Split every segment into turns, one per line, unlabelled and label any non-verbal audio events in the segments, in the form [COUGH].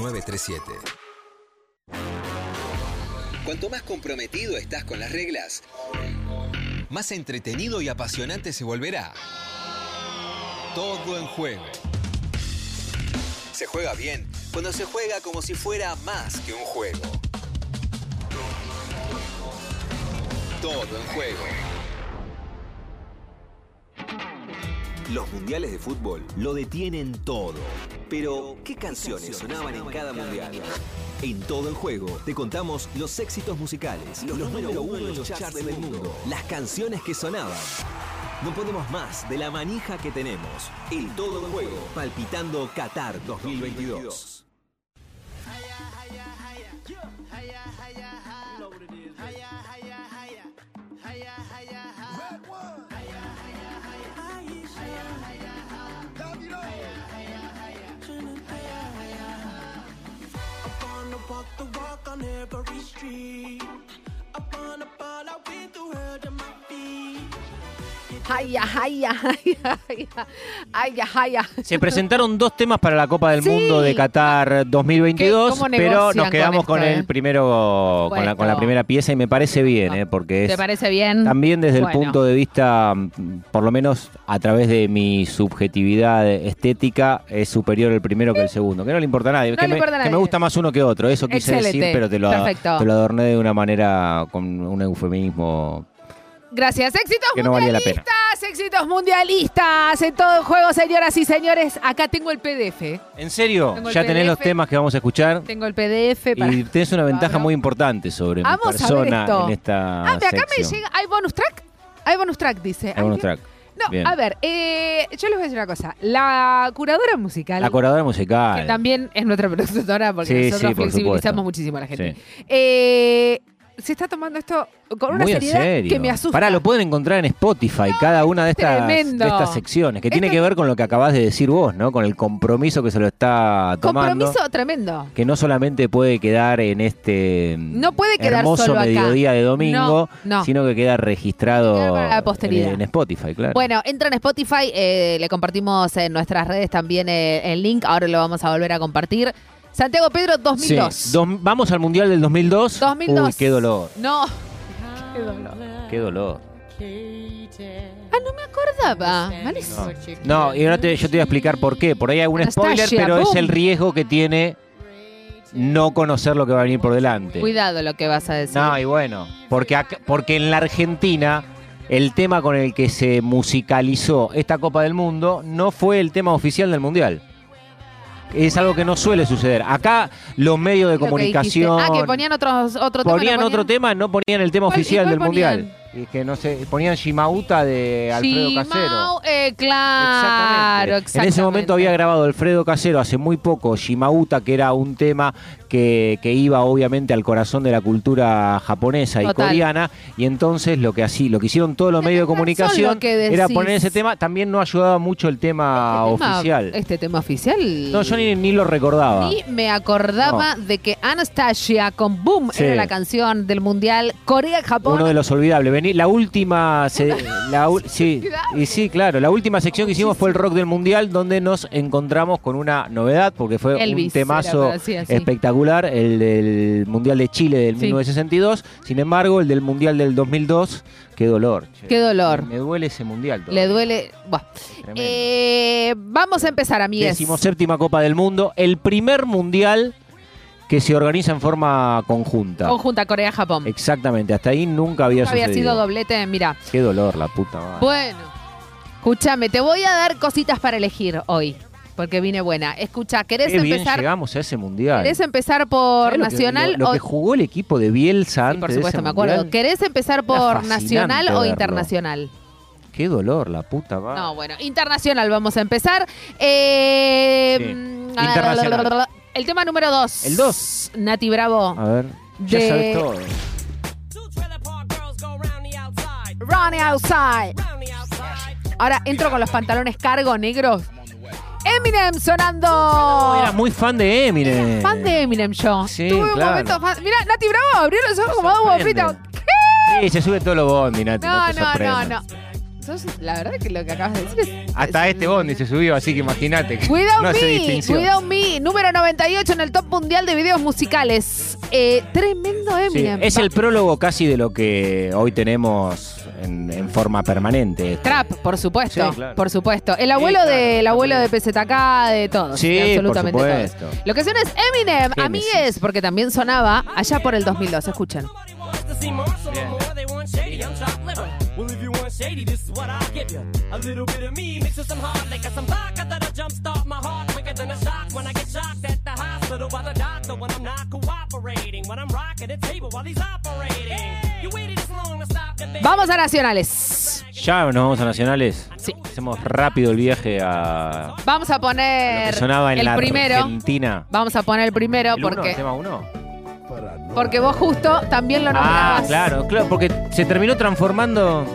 937.
Cuanto más comprometido estás con las reglas,
Más entretenido y apasionante se volverá. Todo en juego.
se juega bien cuando se juega como si fuera más que un juego. Todo en juego. Los mundiales de fútbol lo detienen todo. Pero, ¿qué canciones sonaban en cada mundial? En Todo en Juego te contamos los éxitos musicales, los, número uno en los charts del mundo, las canciones que sonaban. No podemos más de la manija que tenemos. El Todo en Juego, palpitando Qatar 2022.
Every Street.
Ay, ay, ay, ay, ay, ay, ay, ay.
Se presentaron dos temas para la Copa del
Sí.
Mundo de Qatar 2022,
¿Qué- cómo
pero nos quedamos con,
esto, eh?
el primero, con la, con la primera pieza y me parece bien, eh, porque
¿Te
es
parece bien?
también desde
Bueno.
el punto de vista, mm, por lo menos a través de mi subjetividad estética, es superior el primero que el segundo, que no le importa a nadie,
No
que,
le
me,
importa
que me gusta más uno que otro, eso quise
Excelente,
decir, pero te lo,
perfecto.
te lo adorné de una manera con un eufemismo
Gracias. Éxitos
Que no valía la pena.
Éxitos mundialistas. En todo el juego, señoras y señores. Acá tengo el PDF.
¿En serio?
Tengo el
Ya tenés los temas que vamos a escuchar.
Tengo el PDF para.
Y tenés una ventaja
Pablo.
muy importante sobre
Vamos a
mi
ver
persona
esto.
en esta
Ah, mira, acá me
sección.
llega. ¿Hay bonus track? Hay bonus track, dice.
Hay bonus track.
No,
Bien.
a ver, eh, yo les voy a decir una cosa. La curadora musical.
La coradora musical.
que también es nuestra [LAUGHS] productora porque
Sí,
nosotros
sí, por
flexibilizamos
supuesto.
muchísimo a la gente.
Sí.
Eh, se está tomando esto con una
Muy en
seriedad
serio.
que me asusta.
Pará, lo pueden encontrar en Spotify, cada una de estas,
tremendo.
de estas secciones, que tiene que ver con lo que acabas de decir vos, ¿no? Con el compromiso que se lo está tomando.
Compromiso tremendo.
Que no solamente puede quedar en este
No puede quedar
hermoso
solo acá.
mediodía de domingo,
No, no.
sino que queda registrado
Queda para la posteridad.
en, en Spotify, claro.
Bueno, entra en Spotify, eh, le compartimos en nuestras redes también eh, el link, ahora lo vamos a volver a compartir. Santiago Pedro
Sí,
2002.
dos- vamos al Mundial del 2002.
2002.
Uy, qué dolor,
No. Qué dolor.
qué dolor.
Ah, no me acordaba. Malísimo.
No, no y ahora te- yo te voy a explicar por qué. Por ahí hay algún
Anastasia,
spoiler, pero es
boom.
el riesgo que tiene no conocer lo que va a venir por delante.
Cuidado lo que vas a decir.
No, y bueno, porque, acá- porque en la Argentina el tema con el que se musicalizó esta Copa del Mundo no fue el tema oficial del Mundial. Es algo que no suele suceder. Acá los medios de
Lo
comunicación.
Ah, que ponían otros, otro tema.
ponían
¿lo
otro tema, no ponían el tema
¿Cuál- y
oficial del
ponían?
Mundial. Y que no sé, ponían Shimauta de Alfredo Casero.
Shimao, eh, claro,
Exactamente. En ese momento había grabado Alfredo Casero hace muy poco Shimauta, que era un tema que, que iba obviamente al corazón de la cultura japonesa y coreana. Y entonces lo que así, lo que hicieron todos los medios de comunicación era poner ese tema. También no ayudaba mucho el tema
Este tema-
oficial.
Este tema oficial.
No, yo ni, ni lo recordaba.
Ni me acordaba de que Anastasia con Boom
Sí.
era la canción del Mundial Corea-Japón.
Uno de los olvidables. Vení, la última. se- [LAUGHS] la sí, y sí, claro. La última sección que hicimos fue el rock del mundial, donde nos encontramos con una novedad, porque fue un
Elvis
temazo
pero
el del mundial de Chile del
Sí.
1962. Sin embargo, el del mundial del 2002, qué dolor. che.
Qué dolor.
Me duele ese mundial.
Le duele. Eh, vamos a empezar, amigues.
Decimoséptima Copa del Mundo, el primer mundial que se organiza en forma conjunta.
Conjunta Corea-Japón.
Exactamente, hasta ahí nunca había
Había
sucedido.
sido doblete, mira.
Qué dolor, la puta madre.
Bueno, escúchame, te voy a dar cositas para elegir hoy, porque vine buena. Escucha, ¿querés
Qué bien
empezar?
llegamos a ese mundial.
¿Querés empezar por
¿Sabés lo que-
Nacional
lo, lo
o
que jugó el equipo de Bielsa
Sí,
antes
por
de
supuesto,
ese
me acuerdo.
mundial?
¿Querés empezar por
fascinante
nacional o
verlo.
internacional?
Qué dolor, la puta madre.
No, bueno, internacional vamos a empezar. Eh,
Sí,
mm,
internacional.
El tema número dos.
El dos.
Nati Bravo.
A ver, ya
De-
sabes todo.
Running outside. Ahora entro con los pantalones cargo negros. Eminem sonando.
Era muy fan de Eminem.
Fan de Eminem yo.
Sí,
Tuve un
claro.
momento fan. Mira, Nati Bravo abrió los ojos como
sorprende.
fritos. ¿Qué?
Sí, se sube todo lo bondi, Nati. No,
No,
te
no, no, sos, la verdad que lo que acabas de decir es...
Hasta este Bondi se subió, así que imagínate.
Cuidado
no
Me. Cuidado Me, número 98 en el top mundial de videos musicales. Eh, tremendo
Sí,
Eminem.
es el prólogo casi de lo que hoy tenemos en, en forma permanente.
Trap, por supuesto,
Sí, claro.
por supuesto. El abuelo
claro,
de el abuelo de. PZK, de todos,
Sí,
de absolutamente
por
todos.
supuesto.
Lo que suena es Eminem,
Génesis.
amigues, porque también sonaba allá por el 2002. Escuchen.
A a. When I'm rocking the table while he's operating.
Vamos a Nacionales.
Ya nos vamos a Nacionales.
Sí.
Hacemos rápido el viaje a
Vamos a
lo
poner
que sonaba en
el
la
primero.
Argentina.
Vamos a poner el primero
¿El uno,
porque,
tema uno?
porque vos justo también lo
Ah,
nombrabas.
claro, claro, porque se terminó transformando.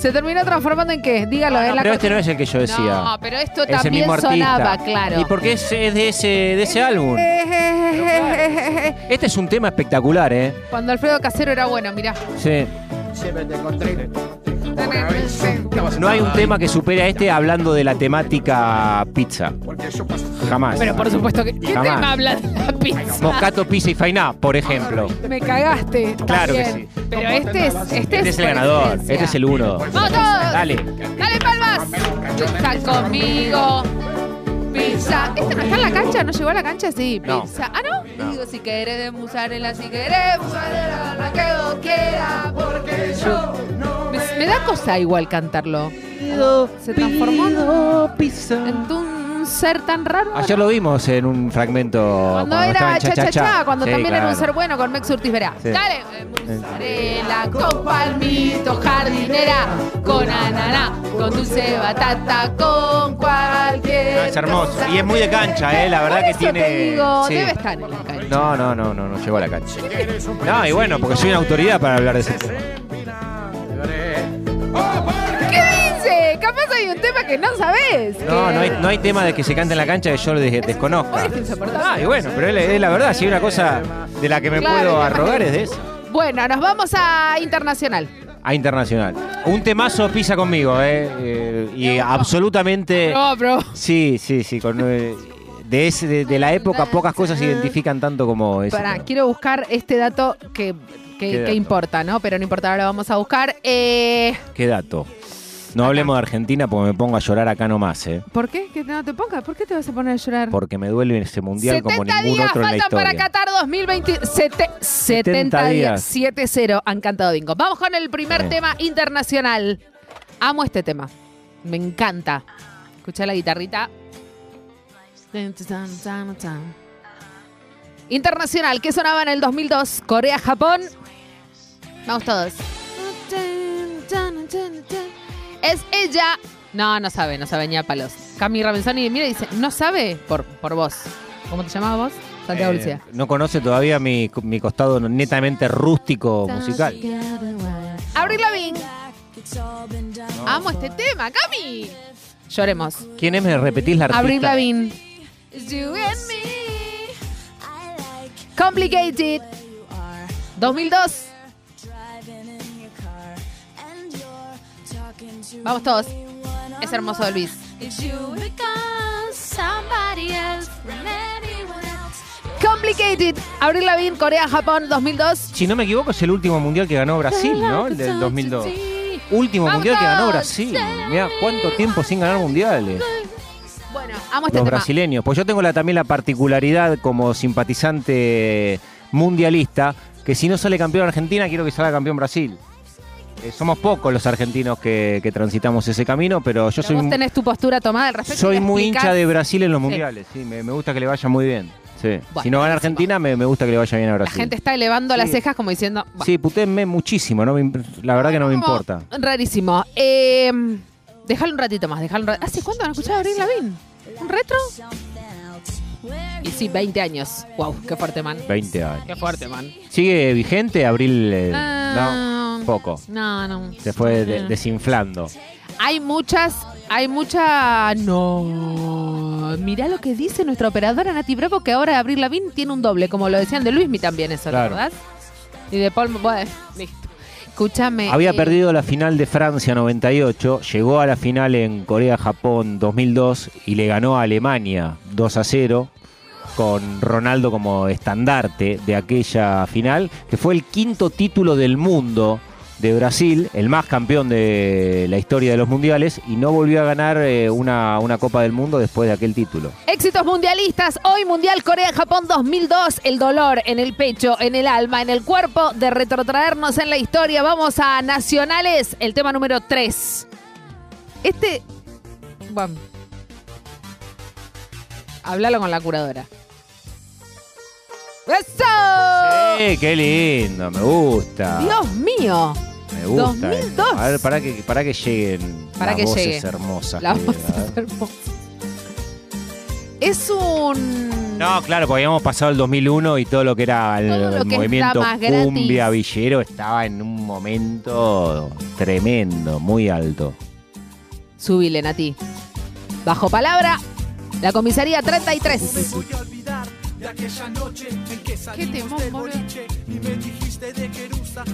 ¿Se terminó transformando en qué? Dígalo, en
no,
la
pero este no es el que yo decía.
No, pero esto
es
también sonaba, claro.
Y porque es, es de ese de ese álbum. Este es un tema espectacular, ¿eh?
Cuando Alfredo Casero era bueno, mirá.
Sí. No hay un tema que supere a este hablando de la temática pizza. Jamás.
Pero por supuesto que. ¿Qué
Jamás.
tema habla de la pizza?
Moscato, pizza y fainá, por ejemplo.
Me cagaste.
Claro que sí.
Pero este es. Este,
Este es el
por
ganador. Este es el uno.
¡Vamos todos!
Dale.
¡Dale palmas! Pizza conmigo. Pizza. ¿Este no está en la cancha? ¿No llegó a la cancha? Sí,
No.
pizza. Ah, ¿no? Y digo, si querés musarela, si querés musarela, la que vos quieras, porque yo me, me da cosa igual cantarlo. Se transformó en un ser tan raro.
Ayer lo vimos en un fragmento.
Cuando era cha cha cha, cuando
Sí,
también era un ser bueno con Mex Urtis Verá.
Sí.
Dale, eh, mozzarella con palmito, jardinera, con ananá, con dulce batata, con cualquier.
No, es hermoso. Y es muy de cancha, ¿eh? La verdad
Por
que tiene.
te digo,
sí.
debe estar en la cancha.
No, no, no, no, no llegó a la cancha. No, y bueno, porque soy una autoridad para hablar de ese tema.
Que no sabes.
No, no hay, no hay tema de que se cante en la cancha que yo lo des- desconozca.
Hoy es insoportable.
Ah, y bueno, pero es, es la verdad, si hay una cosa de la que me
Claro,
puedo
capaz
arrogar
que-
es de eso.
Bueno, nos vamos a Internacional.
A internacional. Un temazo pisa conmigo, ¿eh? Eh, y absolutamente.
No, bro.
Sí, sí, sí. Con, eh, de, ese, de, de la época, pocas cosas se identifican tanto como ese.
Pará,
tema.
quiero buscar este dato que,
¿Qué
que, que
dato?
importa, ¿no? Pero no importa, ahora lo vamos a buscar. Eh,
Qué dato. No hablemos de Argentina porque me pongo a llorar acá nomás, ¿eh?
¿Por qué? Que no te pongas. ¿Por qué te vas a poner a llorar?
Porque me duele ese mundial como
70
ningún
días
otro en la
faltan para
historia.
Qatar 2020. Sete- 70 días.
días.
7-0 han cantado bingo. Vamos con el primer
Sí.
tema internacional. Amo este tema. Me encanta. Escucha la guitarrita. Internacional, que sonaba en el 2002. Corea-Japón. Vamos todos. Es ella. No, no sabe, no sabe ni a palos. Cami Ravenzoni mira y dice, ¿no sabe? Por, por vos. ¿Cómo te llamabas vos? Santiago
Eh,
Lucía.
no conoce todavía mi, mi costado netamente rústico musical.
Abril Lavigne. Amo este tema, Cami. Lloremos.
¿Quién es? ¿Me repetís la artista?
Abril Lavigne. You and me. Complicated. 2002. Vamos todos. Es hermoso de Luis. Complicated. Abril Lavigne, Corea, Japón, 2002.
Si no me equivoco, es el último mundial que ganó Brasil, ¿no? El del 2002. Último
Vamos
mundial que ganó. Brasil. Mira cuánto tiempo sin ganar mundiales.
Bueno, amo este
Los
tema.
brasileños. Pues yo tengo la, también la particularidad como simpatizante mundialista que si no sale campeón Argentina, quiero que salga campeón Brasil. Eh, somos pocos los argentinos que, que transitamos ese camino, pero yo
Pero
soy,
vos tenés tu postura tomada al respecto.
soy muy
explicás-
hincha de Brasil en los
Sí.
mundiales. Sí, me, me gusta que le vaya muy bien. Sí.
Bueno,
si no gana. Argentina, me, me gusta que le vaya bien a
La
Brasil.
gente está elevando las cejas como diciendo. "Bah,
Sí, putéenme muchísimo, no me la verdad que no me importa.
Rarísimo. Eh, déjalo un ratito más. Déjalo un ra- ¿Hace cuánto han escuchado a Abril Lavigne? ¿Un retro? Y sí, 20 años. Wow, qué fuerte, man.
20 años.
Qué fuerte, man.
¿Sigue vigente abril? eh,
Ah,
no, poco.
No, no.
Se fue de-
Eh.
desinflando.
Hay muchas, hay mucha. No. Mirá lo que dice nuestra operadora Nati Bravo, que ahora Abril Lavigne tiene un doble, como lo decían de Luismi también, eso,
Claro.
¿verdad? Y de Paul. Bueno, listo. Escúchame.
Había
eh,
perdido la final de Francia 98, llegó a la final en Corea-Japón 2002 y le ganó a Alemania 2 a 0 con Ronaldo como estandarte de aquella final, que fue el quinto título del mundo de Brasil, el más campeón de la historia de los mundiales, y no volvió a ganar eh, una, una Copa del Mundo después de aquel título.
Éxitos mundialistas. Hoy Mundial Corea-Japón 2002. El dolor en el pecho, en el alma, en el cuerpo de retrotraernos en la historia. Vamos a Nacionales. El tema número 3. Este. Bueno. Háblalo con la curadora. ¡Eso!
¡Eh, qué lindo! Me gusta.
Dios mío.
Me gusta.
2002.
esto. A ver, para que, para que lleguen
Para
las
que
voces
llegue.
hermosas.
La
que
voz es hermosa. Es un.
No, claro, porque habíamos pasado el 2001 y todo lo que era el,
que
movimiento cumbia villero estaba en un momento tremendo, muy alto.
Subile, Nati. Bajo palabra, la comisaría 33.
voy a olvidar de aquella noche en que salimos
temón,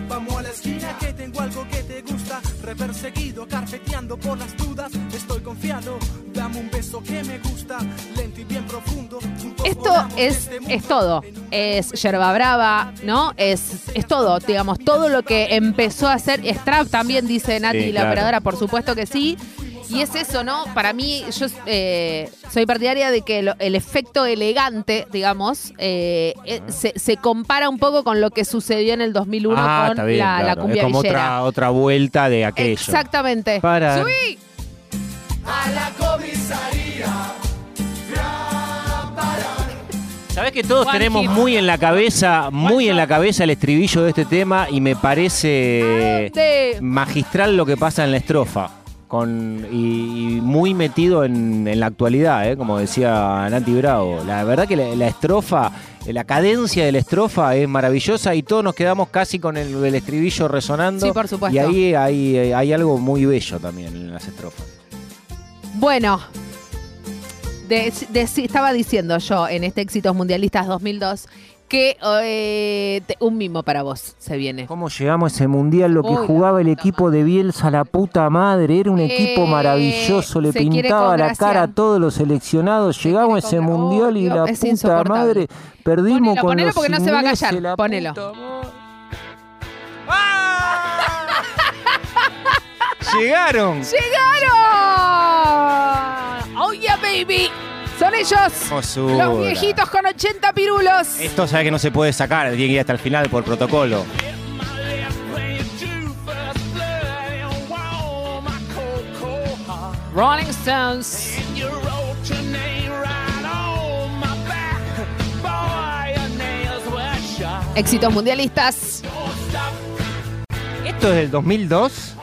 vamos a la esquina que tengo algo que te gusta reperseguido carpeteando por las dudas estoy confiado dame un beso que me gusta lento y bien profundo
Esto es,
este
es todo. Es yerba brava, ¿no? Es, es todo, digamos, todo lo que empezó a hacer. Strap también, dice Nati,
Sí,
la
claro.
operadora, por supuesto que sí. Y es eso, ¿no? Para mí, yo eh, soy partidaria de que lo- el efecto elegante, digamos, eh, eh, se, se compara un poco con lo que sucedió en el 2001
ah,
con
está bien,
la, la
claro.
cumbia
Es como otra, otra vuelta de aquello.
Exactamente.
Para.
¡Subí!
Sabes que todos
One
tenemos
hit.
muy en la cabeza, muy en la cabeza el estribillo de este tema y me parece magistral lo que pasa en la estrofa. Con, y, y muy metido en, en la actualidad, ¿eh? como decía Nati Bravo. La verdad que la, la estrofa, la cadencia de la estrofa es maravillosa y todos nos quedamos casi con el, el estribillo resonando.
Sí, por supuesto.
Y ahí hay, hay algo muy bello también en las estrofas.
Bueno, de- de- estaba diciendo yo en este Éxitos Mundialistas 2002 que eh, te- un mimo para vos se viene.
¿Cómo llegamos a ese mundial? Lo que
Uy, la
jugaba el
puta
equipo de Bielsa, la puta madre. Era un equipo
Eh,
maravilloso. Le
se quiere
pintaba la
congraciar.
cara a todos los seleccionados. Llegamos a ese
congra-
mundial y la
es
puta
insoportable.
madre. Perdimos
Ponelo,
con
ponelo
los
porque no se va a
ingleses,
callar.
la
Ponelo.
puta madre. [LAUGHS] ¡Llegaron!
¡Llegaron! [LAUGHS] ¡Oh yeah, baby! Son ellos, los viejitos con 80 pirulos.
Esto sabe que no se puede sacar, tiene que ir hasta el final por protocolo.
Rolling Stones. Éxitos mundialistas.
Esto es del 2002.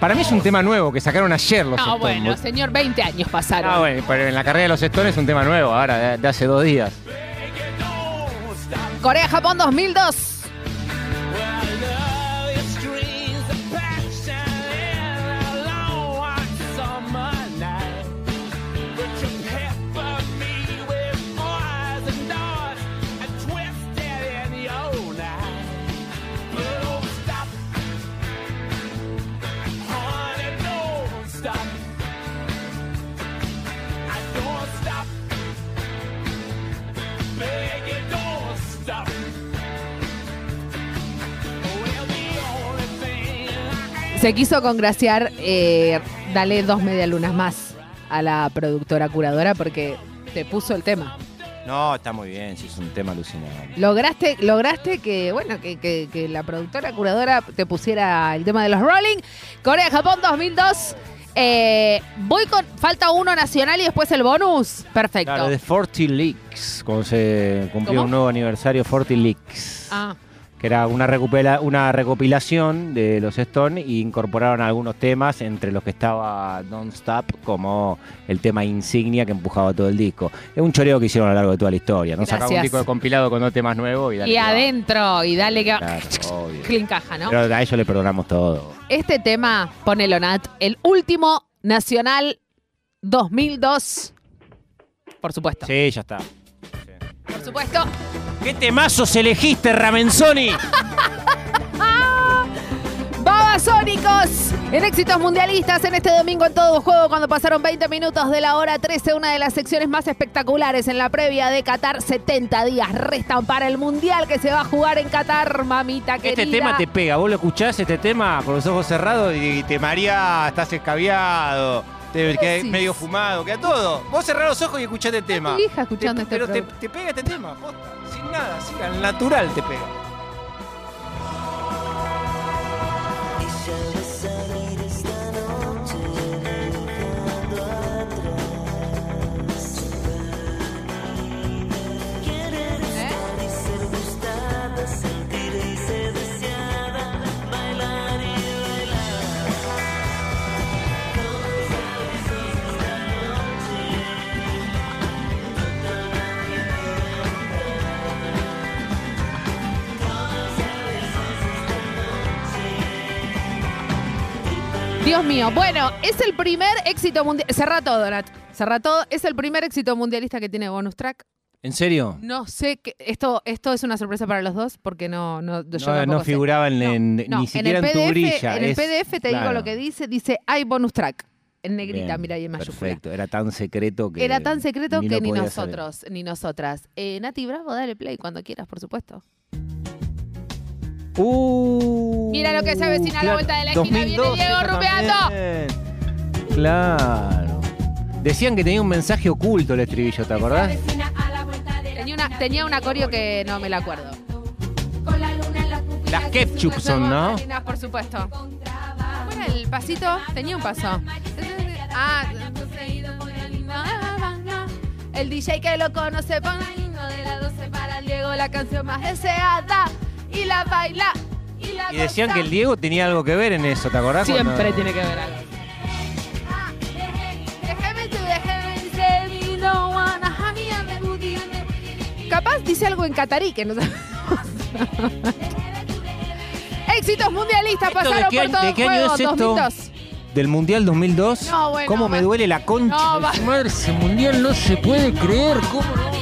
Para mí es un tema nuevo que sacaron ayer los
No,
Stones.
bueno, señor, 20 años pasaron.
Ah, bueno, pero en la carrera de los Stones es un tema nuevo ahora, de, de hace dos días.
Corea-Japón 2002. Se quiso congraciar, eh, dale dos medialunas más a la productora curadora porque te puso el tema.
No, está muy bien, sí, es un tema alucinante.
Lograste, lograste que, bueno, que, que- que la productora curadora te pusiera el tema de los Rolling. Corea-Japón 2002. Eh, voy con. Falta uno nacional y después el bonus. Perfecto.
Claro, de 40 Leaks, cuando se cumplió
¿Cómo?
un nuevo aniversario, 40 Leaks.
Ah,
Que era una, recupera- una recopilación de los Stones e incorporaron algunos temas, entre los que estaba Don't Stop, como el tema insignia que empujaba todo el disco. Es un choreo que hicieron a lo largo de toda la historia. ¿no? Sacaron un disco de compilado con dos temas nuevos y dale
y
que va.
adentro, y dale que.
Claro,
encaja, ¿no?
Pero a ellos le perdonamos todo.
Este tema, ponelo Nat, el último nacional 2002. Por supuesto.
Sí, ya está.
Por supuesto.
¿Qué temazos elegiste, Ramenzoni? [LAUGHS]
Babasónicos en éxitos mundialistas en este domingo en todo juego cuando pasaron 20 minutos de la hora 13, una de las secciones más espectaculares en la previa de Qatar. 70 días restan para el mundial que se va a jugar en Qatar, mamita querida.
Este tema te pega, vos lo escuchás este tema con los ojos cerrados y te mareás, estás escabiado, te quedás
decís?
medio fumado, queda todo. Vos cerrás los ojos y escuchás este tema.
tu hija escuchando
Te-
este
Pero te pega este tema, posta, sin nada, así, al natural te pega.
Dios mío. Bueno, es el primer éxito mundial. Cerra todo, Nat. Cerra todo. Es el primer éxito mundialista que tiene bonus track.
¿En serio?
No sé, que, esto, esto es una sorpresa para los dos porque no, no, yo
No, no figuraba en, en-
No,
ni siquiera en,
el
tu
PDF,
grilla.
En el
es-
PDF te digo lo que dice, dice hay bonus track. En negrita,
Bien,
mira ahí en mayúscula.
Perfecto, era tan secreto que.
Era tan secreto
ni
que ni
saber.
nosotros, ni nosotras. Eh, Nati Bravo, dale play cuando quieras, por supuesto.
Uh,
Mira lo que se avecina a la vuelta de la esquina, viene
2012
Diego
también. Claro. Decían que tenía un mensaje oculto el estribillo, ¿te acordás?
Tenía una, tenía un acorio que no me la acuerdo.
Las ketchup son, ¿no?
Por supuesto. ¿Cómo era el pasito? Tenía un paso. Ah, el DJ que lo conoce pon el himno de la 12 para Diego, la canción más deseada. Y la baila. Y, la
Y decían que el Diego tenía algo que ver en eso, ¿te acordás?
Siempre
Cuando-
tiene que ver algo. Ah, Capaz dice algo en catarí que no sabemos. [LAUGHS] Éxitos mundialistas
¿Esto de
pasaron
qué
por todo
de
el
qué año
juego.
es esto?
2002.
¿Del Mundial 2002?
No, bueno,
¿Cómo me duele la concha?
No,
de
va-
su madre, ese Mundial no se puede creer. ¿Cómo no?